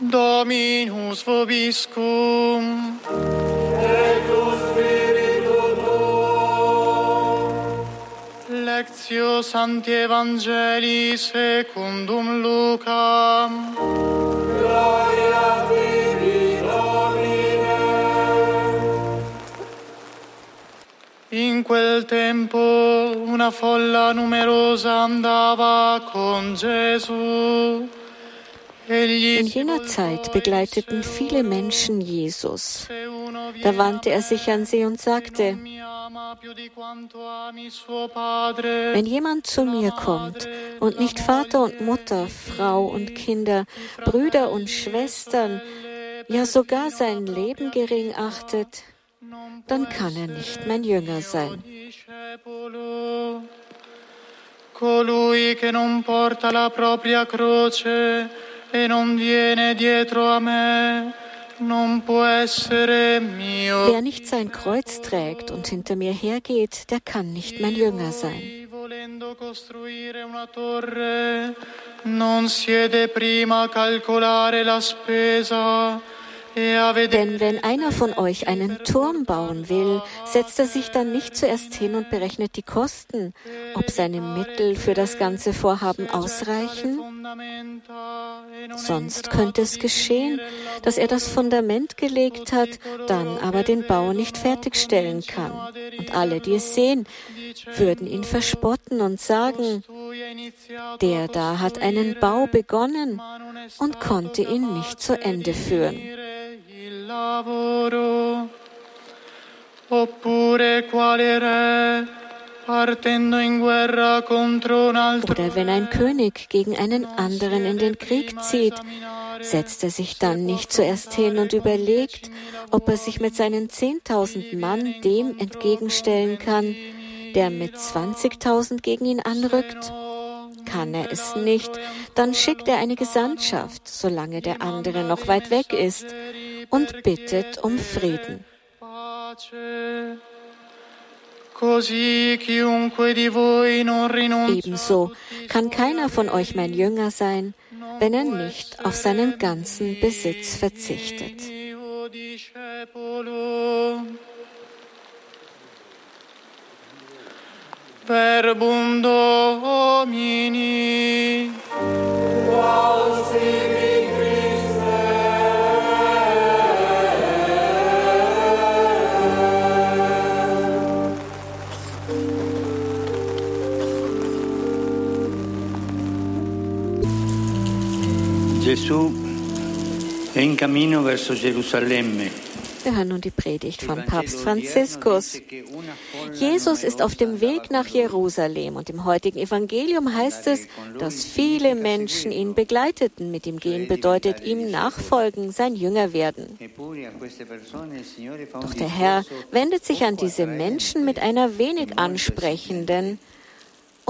Dominus vobiscum. Lectio Sancti Evangelii secundum Lucam. In quel tempo una folla numerosa andava con Gesù. In jener Zeit begleiteten viele Menschen Jesus. Da wandte er sich an sie und sagte, wenn jemand zu mir kommt und nicht Vater und Mutter, Frau und Kinder, Brüder und Schwestern, ja sogar sein Leben gering achtet, dann kann er nicht mein Jünger sein. Colui che non porta la propria croce e non viene dietro a me, non può essere mio. Wer nicht sein Kreuz trägt und hinter mir hergeht, der kann nicht mein Jünger sein. Volendo costruire una torre, non siede prima a calcolare la spesa denn wenn einer von euch einen Turm bauen will, setzt er sich dann nicht zuerst hin und berechnet die Kosten, ob seine Mittel für das ganze Vorhaben ausreichen? Sonst könnte es geschehen, dass er das Fundament gelegt hat, dann aber den Bau nicht fertigstellen kann. Und alle, die es sehen, würden ihn verspotten und sagen, der da hat einen Bau begonnen und konnte ihn nicht zu Ende führen lavoro, oppure quale re partendo in guerra contro un altro Oder wenn ein König gegen einen anderen in den Krieg zieht, setzt er sich dann nicht zuerst hin und überlegt, ob er sich mit seinen 10.000 Mann dem entgegenstellen kann, der mit 20.000 gegen ihn anrückt? Kann er es nicht, dann schickt er eine Gesandtschaft, solange der andere noch weit weg ist und bittet um Frieden. Ebenso kann keiner von euch mein Jünger sein, wenn er nicht auf seinen ganzen Besitz verzichtet. Verbum Domini. Gesù Wir hören nun die Predigt von Papst Franziskus. Jesus ist auf dem Weg nach Jerusalem und im heutigen Evangelium heißt es, dass viele Menschen ihn begleiteten. Mit ihm gehen bedeutet ihm nachfolgen, sein Jünger werden. Doch der Herr wendet sich an diese Menschen mit einer wenig ansprechenden,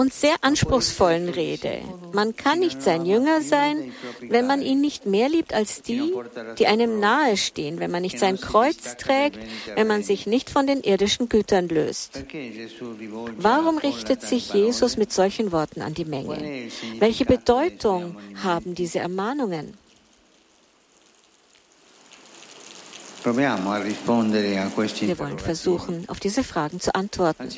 und sehr anspruchsvollen Rede. Man kann nicht sein Jünger sein, wenn man ihn nicht mehr liebt als die, die einem nahe stehen, wenn man nicht sein Kreuz trägt, wenn man sich nicht von den irdischen Gütern löst. Warum richtet sich Jesus mit solchen Worten an die Menge? Welche Bedeutung haben diese Ermahnungen? Wir wollen versuchen, auf diese Fragen zu antworten.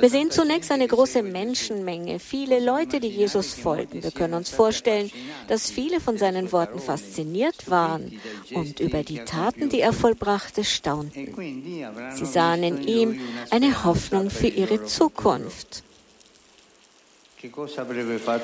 Wir sehen zunächst eine große Menschenmenge, viele Leute, die Jesus folgen. Wir können uns vorstellen, dass viele von seinen Worten fasziniert waren und über die Taten, die er vollbrachte, staunten. Sie sahen in ihm eine Hoffnung für ihre Zukunft.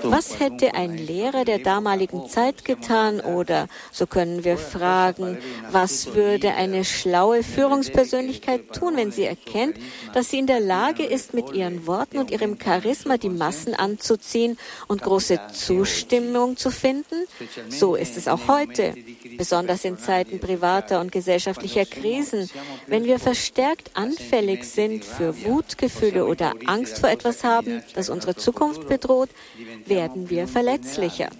Was hätte ein Lehrer der damaligen Zeit getan? Oder so können wir fragen, was würde eine schlaue Führungspersönlichkeit tun, wenn sie erkennt, dass sie in der Lage ist, mit ihren Worten und ihrem Charisma die Massen anzuziehen und große Zustimmung zu finden? So ist es auch heute, besonders in Zeiten privater und gesellschaftlicher Krisen, wenn wir verstärkt anfällig sind für Wutgefühle oder Angst vor etwas haben, das unsere Zukunft bedroht, werden wir verletzlicher.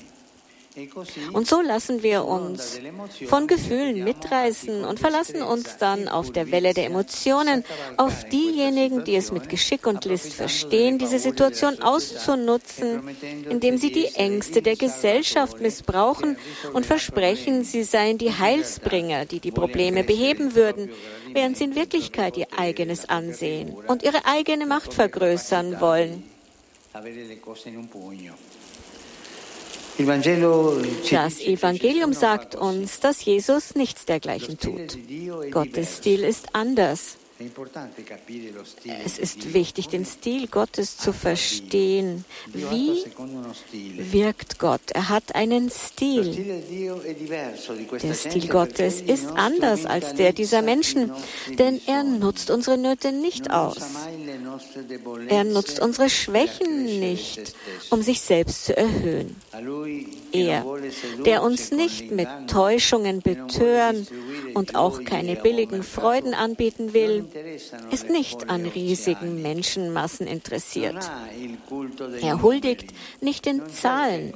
Und so lassen wir uns von Gefühlen mitreißen und verlassen uns dann auf der Welle der Emotionen auf diejenigen, die es mit Geschick und List verstehen, diese Situation auszunutzen, indem sie die Ängste der Gesellschaft missbrauchen und versprechen, sie seien die Heilsbringer, die die Probleme beheben würden, während sie in Wirklichkeit ihr eigenes ansehen und ihre eigene Macht vergrößern wollen. Das Evangelium sagt uns, dass Jesus nichts dergleichen tut. Gottes Stil ist anders. Es ist wichtig, den Stil Gottes zu verstehen. Wie wirkt Gott? Er hat einen Stil. Der Stil Gottes ist anders als der dieser Menschen, denn er nutzt unsere Nöte nicht aus. Er nutzt unsere Schwächen nicht, um sich selbst zu erhöhen. Er, der uns nicht mit Täuschungen betören und auch keine billigen Freuden anbieten will, ist nicht an riesigen Menschenmassen interessiert. Er huldigt nicht in Zahlen,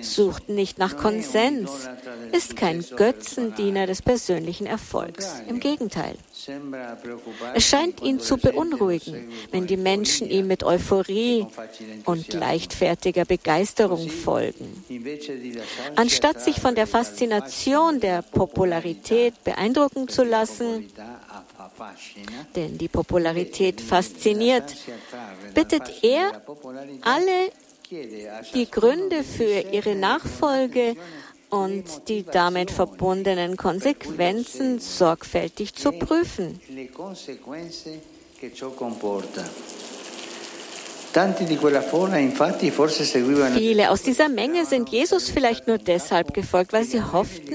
sucht nicht nach Konsens, ist kein Götzendiener des persönlichen Erfolgs. Im Gegenteil. Es scheint ihn zu beunruhigen, wenn die Menschen ihm mit Euphorie und leichtfertiger Begeisterung folgen. Anstatt sich von der Faszination der Popularität beeindrucken zu lassen, denn die Popularität fasziniert, bittet er alle, die Gründe für ihre Nachfolge und die damit verbundenen Konsequenzen sorgfältig zu prüfen. Viele aus dieser Menge sind Jesus vielleicht nur deshalb gefolgt, weil sie hofften,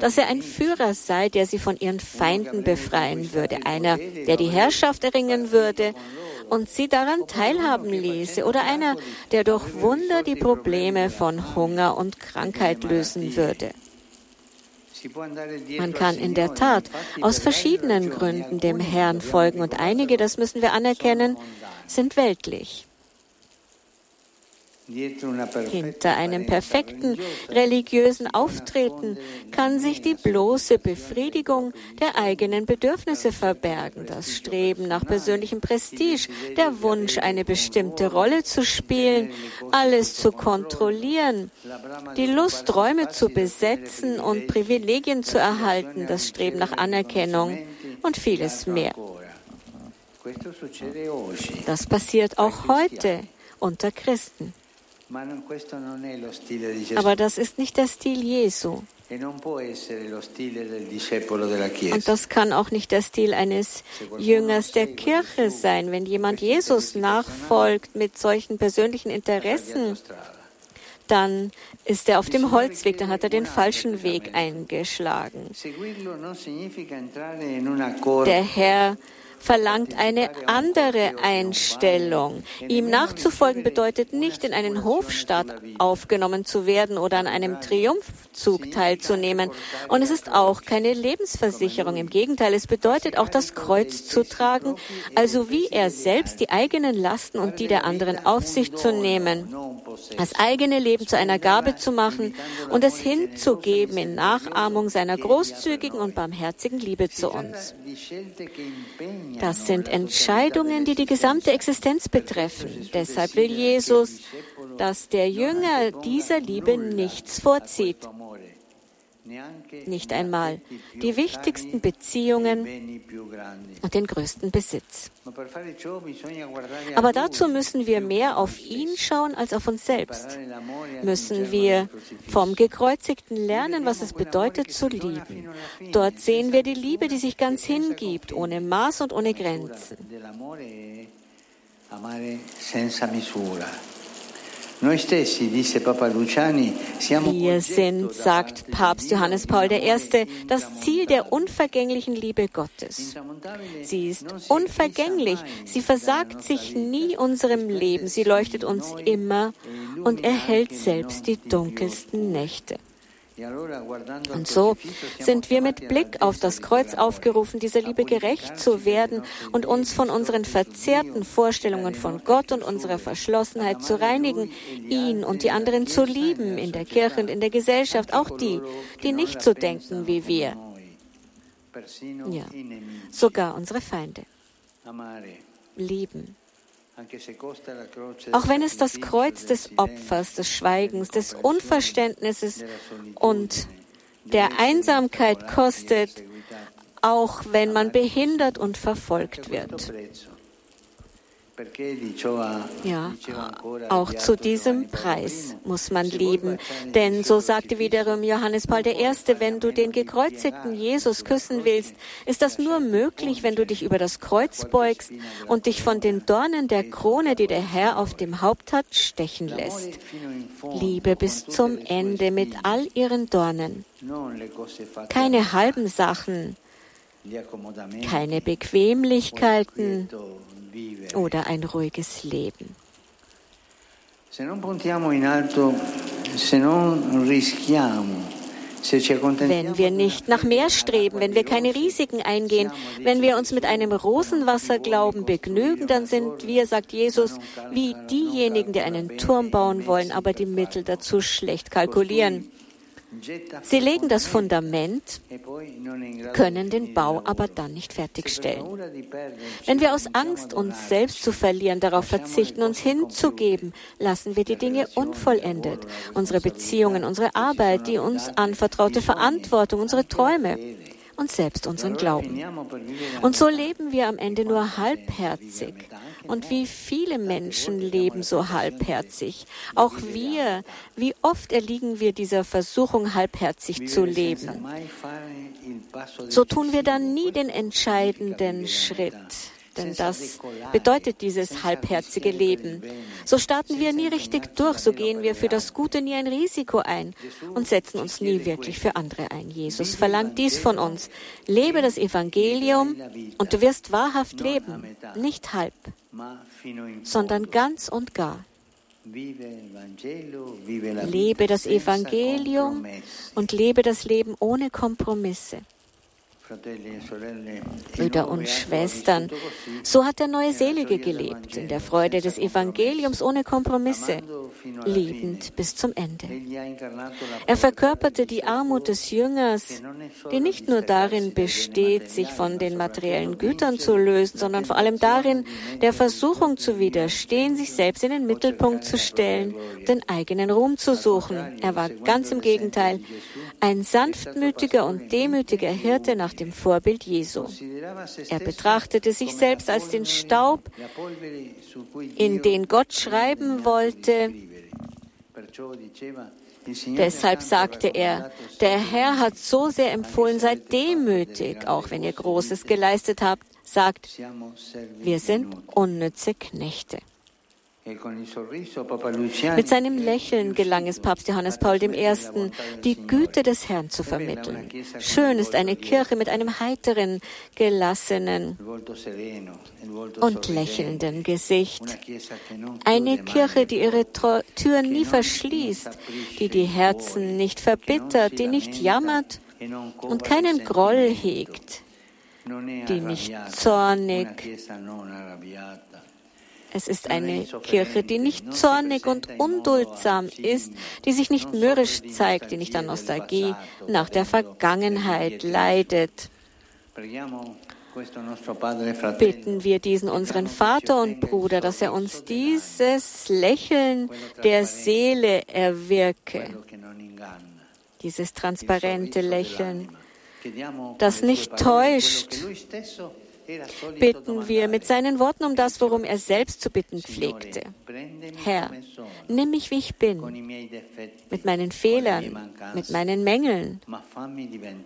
dass er ein Führer sei, der sie von ihren Feinden befreien würde, einer, der die Herrschaft erringen würde und sie daran teilhaben ließe, oder einer, der durch Wunder die Probleme von Hunger und Krankheit lösen würde. Man kann in der Tat aus verschiedenen Gründen dem Herrn folgen und einige, das müssen wir anerkennen, sind weltlich. Hinter einem perfekten religiösen Auftreten kann sich die bloße Befriedigung der eigenen Bedürfnisse verbergen, das Streben nach persönlichem Prestige, der Wunsch, eine bestimmte Rolle zu spielen, alles zu kontrollieren, die Lust, Räume zu besetzen und Privilegien zu erhalten, das Streben nach Anerkennung und vieles mehr. Das passiert auch heute unter Christen. Aber das ist nicht der Stil Jesu. E Und das kann auch nicht der Stil eines Jüngers der Kirche sein. Wenn jemand Jesus nachfolgt mit solchen persönlichen Interessen, dann ist er auf dem Holzweg, dann hat er den falschen Weg eingeschlagen. Der Herr verlangt eine andere Einstellung. Ihm nachzufolgen bedeutet nicht, in einen Hofstaat aufgenommen zu werden oder an einem Triumphzug teilzunehmen. Und es ist auch keine Lebensversicherung. Im Gegenteil, es bedeutet auch das Kreuz zu tragen, also wie er selbst die eigenen Lasten und die der anderen auf sich zu nehmen, das eigene Leben zu einer Gabe zu machen und es hinzugeben in Nachahmung seiner großzügigen und barmherzigen Liebe zu uns. Das sind Entscheidungen, die die gesamte Existenz betreffen. Deshalb will Jesus, dass der Jünger dieser Liebe nichts vorzieht nicht einmal die wichtigsten Beziehungen und den größten Besitz. Aber dazu müssen wir mehr auf ihn schauen als auf uns selbst. Müssen wir vom Gekreuzigten lernen, was es bedeutet zu lieben. Dort sehen wir die Liebe, die sich ganz hingibt, ohne Maß und ohne Grenzen. Wir sind, sagt Papst Johannes Paul I., das Ziel der unvergänglichen Liebe Gottes. Sie ist unvergänglich. Sie versagt sich nie unserem Leben. Sie leuchtet uns immer und erhält selbst die dunkelsten Nächte. Und so sind wir mit Blick auf das Kreuz aufgerufen, dieser Liebe gerecht zu werden und uns von unseren verzerrten Vorstellungen von Gott und unserer Verschlossenheit zu reinigen, ihn und die anderen zu lieben, in der Kirche und in der Gesellschaft, auch die, die nicht so denken wie wir. Ja, sogar unsere Feinde. Lieben. Auch wenn es das Kreuz des Opfers, des Schweigens, des Unverständnisses und der Einsamkeit kostet, auch wenn man behindert und verfolgt wird. Ja, auch zu diesem Preis muss man leben. Denn so sagte wiederum Johannes Paul I., wenn du den gekreuzigten Jesus küssen willst, ist das nur möglich, wenn du dich über das Kreuz beugst und dich von den Dornen der Krone, die der Herr auf dem Haupt hat, stechen lässt. Liebe bis zum Ende mit all ihren Dornen. Keine halben Sachen, keine Bequemlichkeiten, oder ein ruhiges Leben. Wenn wir nicht nach mehr streben, wenn wir keine Risiken eingehen, wenn wir uns mit einem Rosenwasserglauben begnügen, dann sind wir, sagt Jesus, wie diejenigen, die einen Turm bauen wollen, aber die Mittel dazu schlecht kalkulieren. Sie legen das Fundament, können den Bau aber dann nicht fertigstellen. Wenn wir aus Angst, uns selbst zu verlieren, darauf verzichten, uns hinzugeben, lassen wir die Dinge unvollendet. Unsere Beziehungen, unsere Arbeit, die uns anvertraute Verantwortung, unsere Träume und selbst unseren Glauben. Und so leben wir am Ende nur halbherzig. Und wie viele Menschen leben so halbherzig. Auch wir, wie oft erliegen wir dieser Versuchung, halbherzig zu leben. So tun wir dann nie den entscheidenden Schritt denn das bedeutet dieses halbherzige Leben. So starten wir nie richtig durch, so gehen wir für das Gute nie ein Risiko ein und setzen uns nie wirklich für andere ein. Jesus verlangt dies von uns. Lebe das Evangelium und du wirst wahrhaft leben, nicht halb, sondern ganz und gar. Lebe das Evangelium und lebe das Leben ohne Kompromisse. Brüder und Schwestern, so hat der neue Selige gelebt, in der Freude des Evangeliums ohne Kompromisse, liebend bis zum Ende. Er verkörperte die Armut des Jüngers, die nicht nur darin besteht, sich von den materiellen Gütern zu lösen, sondern vor allem darin, der Versuchung zu widerstehen, sich selbst in den Mittelpunkt zu stellen, den eigenen Ruhm zu suchen. Er war ganz im Gegenteil ein sanftmütiger und demütiger Hirte nach dem Vorbild Jesu. Er betrachtete sich selbst als den Staub, in den Gott schreiben wollte. Deshalb sagte er, der Herr hat so sehr empfohlen, seid demütig, auch wenn ihr Großes geleistet habt, sagt, wir sind unnütze Knechte. Mit seinem Lächeln gelang es Papst Johannes Paul I., die Güte des Herrn zu vermitteln. Schön ist eine Kirche mit einem heiteren, gelassenen und lächelnden Gesicht. Eine Kirche, die ihre Türen nie verschließt, die die Herzen nicht verbittert, die nicht jammert und keinen Groll hegt, die nicht zornig, es ist eine Kirche, die nicht zornig und unduldsam ist, die sich nicht mürrisch zeigt, die nicht an Nostalgie nach der Vergangenheit leidet. Bitten wir diesen unseren Vater und Bruder, dass er uns dieses Lächeln der Seele erwirke, dieses transparente Lächeln, das nicht täuscht, bitten wir mit seinen Worten um das, worum er selbst zu bitten pflegte. Herr, nimm mich, wie ich bin, mit meinen Fehlern, mit meinen Mängeln,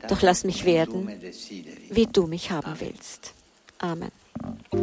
doch lass mich werden, wie du mich haben willst. Amen.